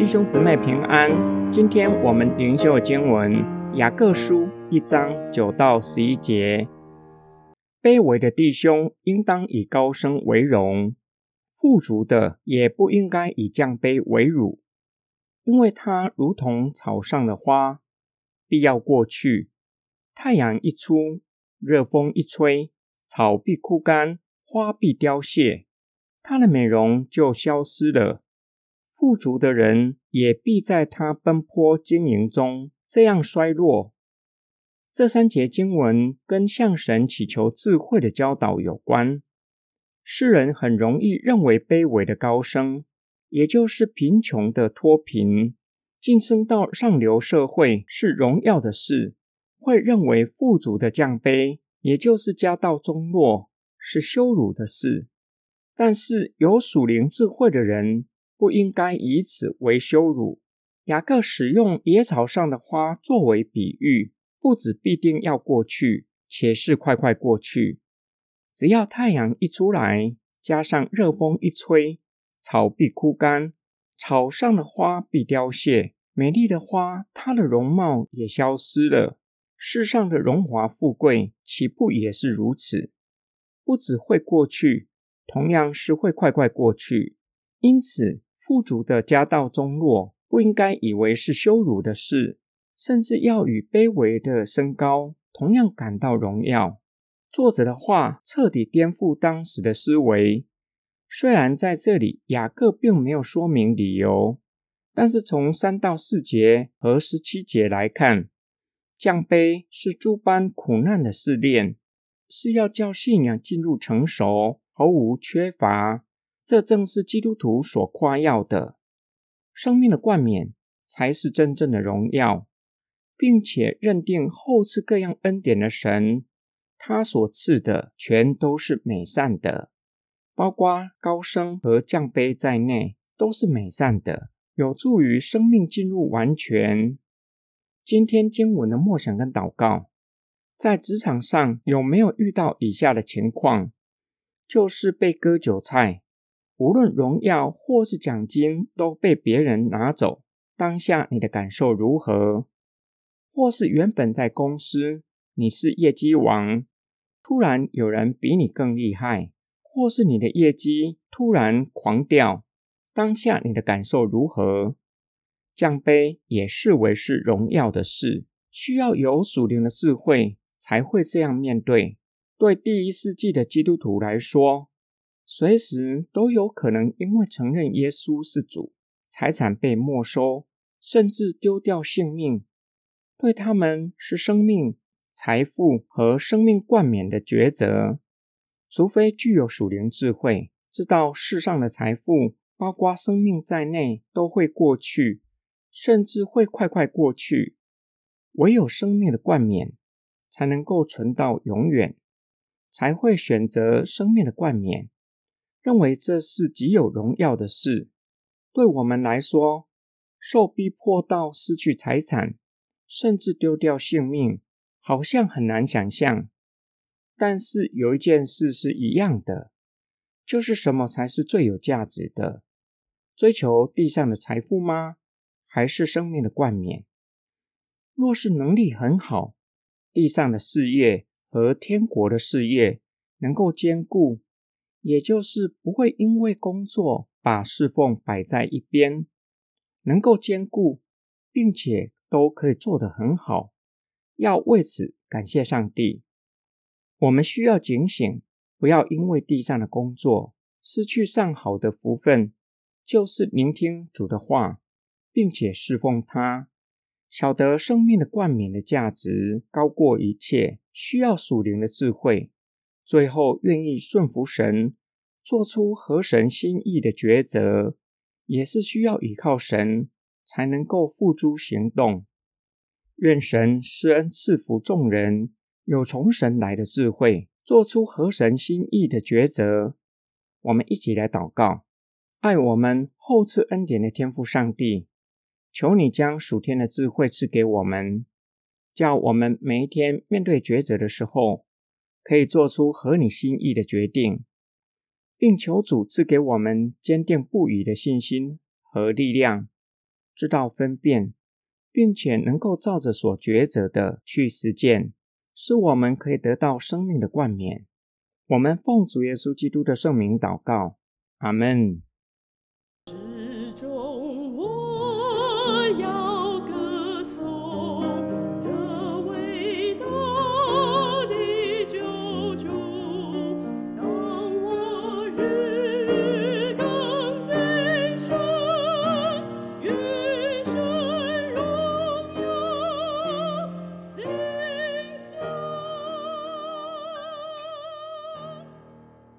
弟兄姊妹平安。今天我们灵修经文雅各书一章九到十一节：卑微的弟兄应当以高升为荣，富足的也不应该以降卑为辱，因为他如同草上的花，必要过去；太阳一出，热风一吹，草必枯干，花必凋谢，他的美容就消失了。富足的人也必在他奔波经营中这样衰落。这三节经文跟向神祈求智慧的教导有关。世人很容易认为卑微的高升，也就是贫穷的脱贫，晋升到上流社会是荣耀的事；会认为富足的降卑，也就是家道中落是羞辱的事。但是有属灵智慧的人。不应该以此为羞辱。雅各使用野草上的花作为比喻，不止必定要过去，且是快快过去。只要太阳一出来，加上热风一吹，草必枯干，草上的花必凋谢，美丽的花，它的容貌也消失了。世上的荣华富贵，岂不也是如此？不只会过去，同样是会快快过去。因此。富足的家道中落，不应该以为是羞辱的事，甚至要与卑微的升高同样感到荣耀。作者的话彻底颠覆当时的思维。虽然在这里雅各并没有说明理由，但是从三到四节和十七节来看，降卑是诸般苦难的试炼，是要叫信仰进入成熟，毫无缺乏。这正是基督徒所夸耀的生命的冠冕，才是真正的荣耀，并且认定后赐各样恩典的神，他所赐的全都是美善的，包括高升和降卑在内，都是美善的，有助于生命进入完全。今天经文的默想跟祷告，在职场上有没有遇到以下的情况？就是被割韭菜。无论荣耀或是奖金都被别人拿走，当下你的感受如何？或是原本在公司你是业绩王，突然有人比你更厉害，或是你的业绩突然狂掉，当下你的感受如何？降杯也视为是荣耀的事，需要有属灵的智慧才会这样面对。对第一世纪的基督徒来说。随时都有可能因为承认耶稣是主，财产被没收，甚至丢掉性命。对他们是生命、财富和生命冠冕的抉择。除非具有属灵智慧，知道世上的财富，包括生命在内，都会过去，甚至会快快过去。唯有生命的冠冕才能够存到永远，才会选择生命的冠冕。认为这是极有荣耀的事，对我们来说，受逼迫到失去财产，甚至丢掉性命，好像很难想象。但是有一件事是一样的，就是什么才是最有价值的？追求地上的财富吗？还是生命的冠冕？若是能力很好，地上的事业和天国的事业能够兼顾。也就是不会因为工作把侍奉摆在一边，能够兼顾，并且都可以做得很好，要为此感谢上帝。我们需要警醒，不要因为地上的工作失去上好的福分，就是聆听主的话，并且侍奉他，晓得生命的冠冕的价值高过一切，需要属灵的智慧。最后，愿意顺服神，做出合神心意的抉择，也是需要依靠神才能够付诸行动。愿神施恩赐福众人，有从神来的智慧，做出合神心意的抉择。我们一起来祷告：爱我们后赐恩典的天父上帝，求你将属天的智慧赐给我们，叫我们每一天面对抉择的时候。可以做出合你心意的决定，并求主赐给我们坚定不移的信心和力量，知道分辨，并且能够照着所抉择的去实践，是我们可以得到生命的冠冕。我们奉主耶稣基督的圣名祷告，阿门。